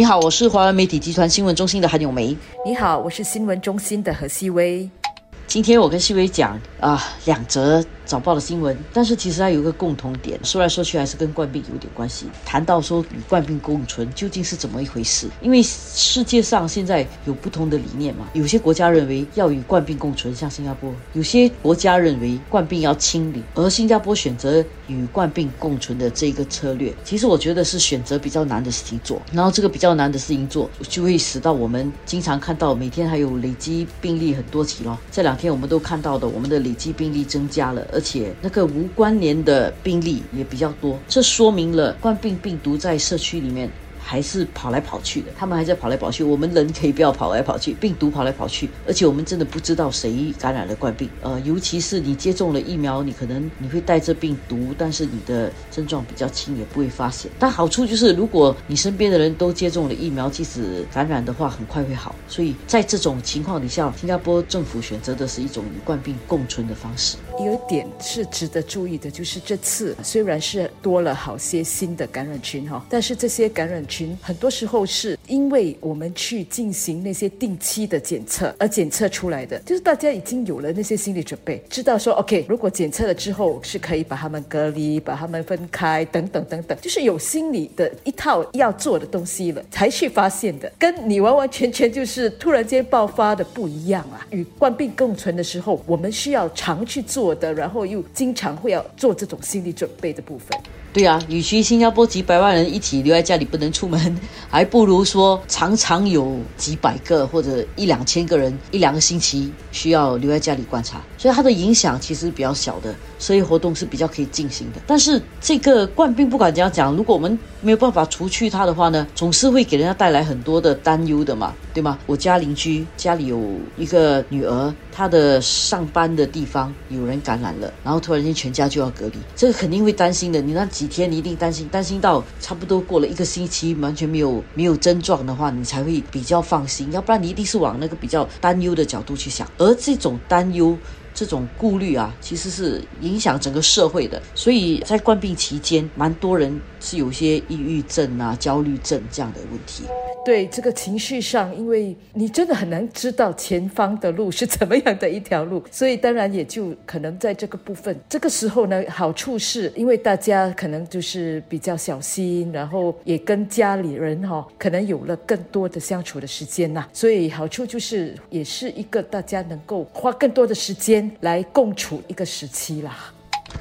你好，我是华为媒体集团新闻中心的韩永梅。你好，我是新闻中心的何希薇。今天我跟希薇讲啊，两则。早报的新闻，但是其实它有一个共同点，说来说去还是跟冠病有点关系。谈到说与冠病共存究竟是怎么一回事？因为世界上现在有不同的理念嘛，有些国家认为要与冠病共存，像新加坡；有些国家认为冠病要清理，而新加坡选择与冠病共存的这一个策略，其实我觉得是选择比较难的事情做。然后这个比较难的事情做，就会使到我们经常看到每天还有累积病例很多起咯。这两天我们都看到的，我们的累计病例增加了，而且那个无关联的病例也比较多，这说明了冠病病毒在社区里面。还是跑来跑去的，他们还在跑来跑去。我们人可以不要跑来跑去，病毒跑来跑去，而且我们真的不知道谁感染了冠病。呃，尤其是你接种了疫苗，你可能你会带着病毒，但是你的症状比较轻，也不会发现。但好处就是，如果你身边的人都接种了疫苗，即使感染的话，很快会好。所以在这种情况底下，新加坡政府选择的是一种与冠病共存的方式。有一点是值得注意的，就是这次虽然是多了好些新的感染群哈，但是这些感染群。很多时候是因为我们去进行那些定期的检测而检测出来的，就是大家已经有了那些心理准备，知道说 OK，如果检测了之后是可以把他们隔离、把他们分开等等等等，就是有心理的一套要做的东西了才去发现的，跟你完完全全就是突然间爆发的不一样啊！与冠病共存的时候，我们需要常去做的，然后又经常会要做这种心理准备的部分。对啊，与其新加坡几百万人一起留在家里不能出门，还不如说常常有几百个或者一两千个人一两个星期需要留在家里观察，所以它的影响其实比较小的，所以活动是比较可以进行的。但是这个冠病不管怎样讲，如果我们没有办法除去它的话呢，总是会给人家带来很多的担忧的嘛，对吗？我家邻居家里有一个女儿，她的上班的地方有人感染了，然后突然间全家就要隔离，这个肯定会担心的。你那。几天你一定担心，担心到差不多过了一个星期，完全没有没有症状的话，你才会比较放心。要不然你一定是往那个比较担忧的角度去想。而这种担忧、这种顾虑啊，其实是影响整个社会的。所以在冠病期间，蛮多人是有些抑郁症啊、焦虑症这样的问题。对这个情绪上，因为你真的很难知道前方的路是怎么样的一条路，所以当然也就可能在这个部分，这个时候呢，好处是因为大家可能就是比较小心，然后也跟家里人哈，可能有了更多的相处的时间呐，所以好处就是也是一个大家能够花更多的时间来共处一个时期啦。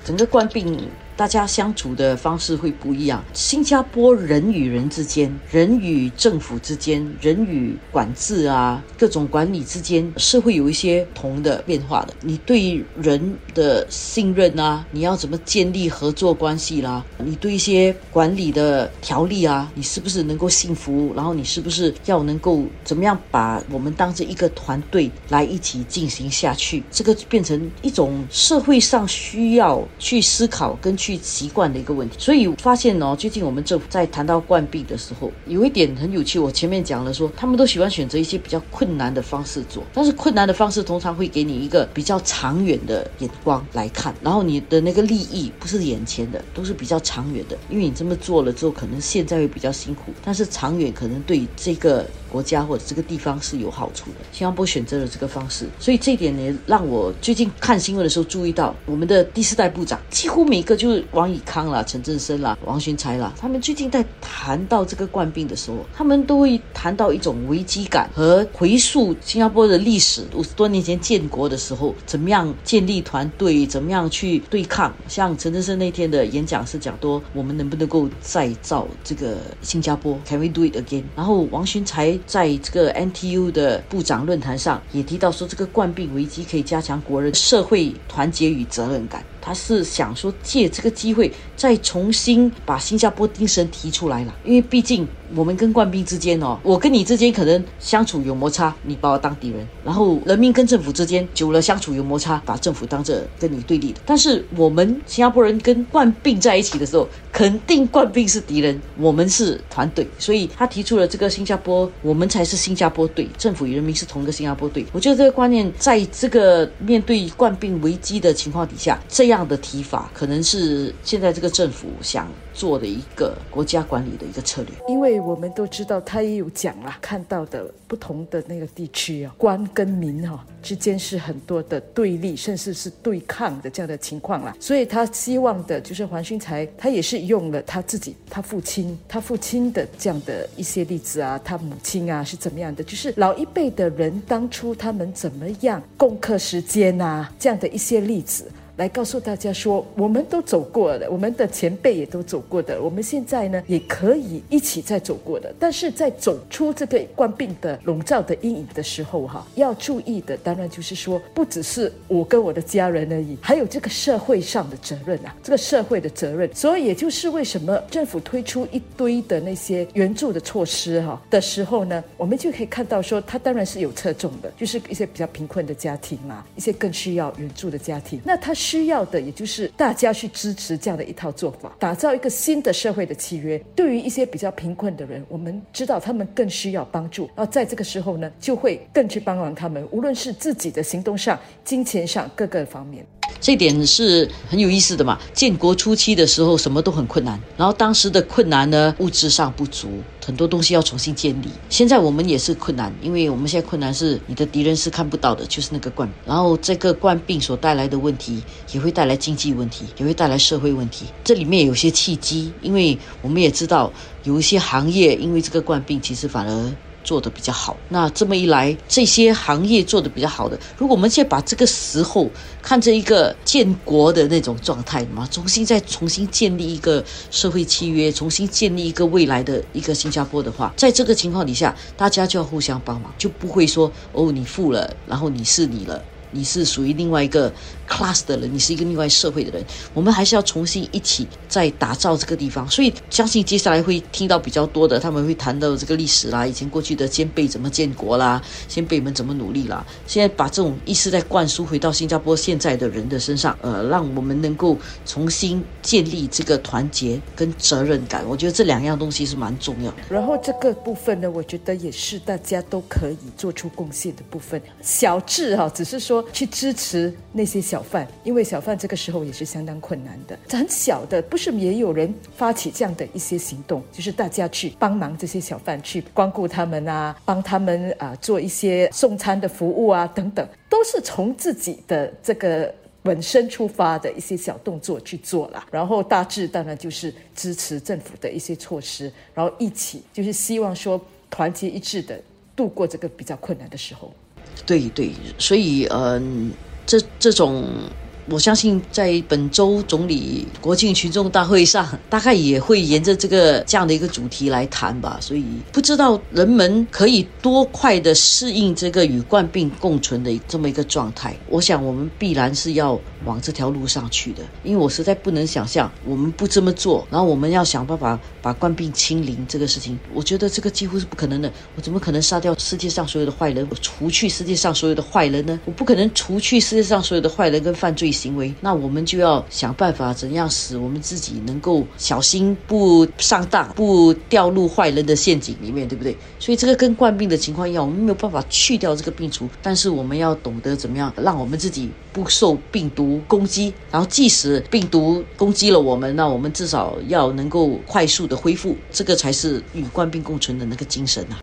整个冠病。大家相处的方式会不一样。新加坡人与人之间、人与政府之间、人与管制啊各种管理之间是会有一些同的变化的。你对人的信任啊，你要怎么建立合作关系啦？你对一些管理的条例啊，你是不是能够信服？然后你是不是要能够怎么样把我们当成一个团队来一起进行下去？这个变成一种社会上需要去思考跟去。去习惯的一个问题，所以发现哦，最近我们政府在谈到冠病的时候，有一点很有趣。我前面讲了说，他们都喜欢选择一些比较困难的方式做，但是困难的方式通常会给你一个比较长远的眼光来看，然后你的那个利益不是眼前的，都是比较长远的。因为你这么做了之后，可能现在会比较辛苦，但是长远可能对这个国家或者这个地方是有好处的。新加坡选择了这个方式，所以这一点呢，让我最近看新闻的时候注意到，我们的第四代部长几乎每个就是。王以康啦、陈振声啦、王群才啦，他们最近在谈到这个冠病的时候，他们都会谈到一种危机感和回溯新加坡的历史，五十多年前建国的时候，怎么样建立团队，怎么样去对抗。像陈振声那天的演讲是讲多，我们能不能够再造这个新加坡？Can we do it again？然后王群才在这个 NTU 的部长论坛上也提到说，这个冠病危机可以加强国人社会团结与责任感。他是想说借这个机会再重新把新加坡精神提出来了，因为毕竟。我们跟冠兵之间哦，我跟你之间可能相处有摩擦，你把我当敌人；然后人民跟政府之间久了相处有摩擦，把政府当着跟你对立的。但是我们新加坡人跟冠病在一起的时候，肯定冠病是敌人，我们是团队。所以他提出了这个新加坡，我们才是新加坡队，政府与人民是同一个新加坡队。我觉得这个观念在这个面对冠病危机的情况底下，这样。这样的提法，可能是现在这个政府想做的一个国家管理的一个策略。因为我们都知道，他也有讲啦，看到的不同的那个地区啊，官跟民哈之间是很多的对立，甚至是对抗的这样的情况啦。所以他希望的就是黄勋才，他也是用了他自己、他父亲、他父亲的这样的一些例子啊，他母亲啊是怎么样的，就是老一辈的人当初他们怎么样共克时间啊，这样的一些例子。来告诉大家说，我们都走过的，我们的前辈也都走过的，我们现在呢也可以一起再走过的。但是在走出这个冠病的笼罩的阴影的时候，哈，要注意的当然就是说，不只是我跟我的家人而已，还有这个社会上的责任啊，这个社会的责任。所以也就是为什么政府推出一堆的那些援助的措施哈的时候呢，我们就可以看到说，它当然是有侧重的，就是一些比较贫困的家庭嘛，一些更需要援助的家庭。那它需要的，也就是大家去支持这样的一套做法，打造一个新的社会的契约。对于一些比较贫困的人，我们知道他们更需要帮助，那在这个时候呢，就会更去帮忙他们，无论是自己的行动上、金钱上各个方面。这点是很有意思的嘛。建国初期的时候，什么都很困难，然后当时的困难呢，物质上不足，很多东西要重新建立。现在我们也是困难，因为我们现在困难是你的敌人是看不到的，就是那个冠，然后这个冠病所带来的问题，也会带来经济问题，也会带来社会问题。这里面有些契机，因为我们也知道有一些行业因为这个冠病，其实反而。做的比较好，那这么一来，这些行业做的比较好的，如果我们现在把这个时候看成一个建国的那种状态嘛，重新再重新建立一个社会契约，重新建立一个未来的一个新加坡的话，在这个情况底下，大家就要互相帮忙，就不会说哦你富了，然后你是你了。你是属于另外一个 class 的人，你是一个另外社会的人，我们还是要重新一起在打造这个地方。所以相信接下来会听到比较多的，他们会谈到这个历史啦，以前过去的先辈怎么建国啦，先辈们怎么努力啦。现在把这种意识再灌输回到新加坡现在的人的身上，呃，让我们能够重新建立这个团结跟责任感。我觉得这两样东西是蛮重要的。然后这个部分呢，我觉得也是大家都可以做出贡献的部分。小智哈，只是说。去支持那些小贩，因为小贩这个时候也是相当困难的。很小的，不是也有人发起这样的一些行动，就是大家去帮忙这些小贩，去光顾他们啊，帮他们啊做一些送餐的服务啊，等等，都是从自己的这个本身出发的一些小动作去做了。然后大致当然就是支持政府的一些措施，然后一起就是希望说团结一致的度过这个比较困难的时候。对对，所以嗯，这这种。我相信在本周总理国庆群众大会上，大概也会沿着这个这样的一个主题来谈吧。所以不知道人们可以多快的适应这个与冠病共存的这么一个状态。我想我们必然是要往这条路上去的，因为我实在不能想象我们不这么做，然后我们要想办法把冠病清零这个事情，我觉得这个几乎是不可能的。我怎么可能杀掉世界上所有的坏人，我除去世界上所有的坏人呢？我不可能除去世界上所有的坏人跟犯罪。行为，那我们就要想办法，怎样使我们自己能够小心，不上当，不掉入坏人的陷阱里面，对不对？所以这个跟冠病的情况一样，我们没有办法去掉这个病除，但是我们要懂得怎么样让我们自己不受病毒攻击，然后即使病毒攻击了我们，那我们至少要能够快速的恢复，这个才是与冠病共存的那个精神啊。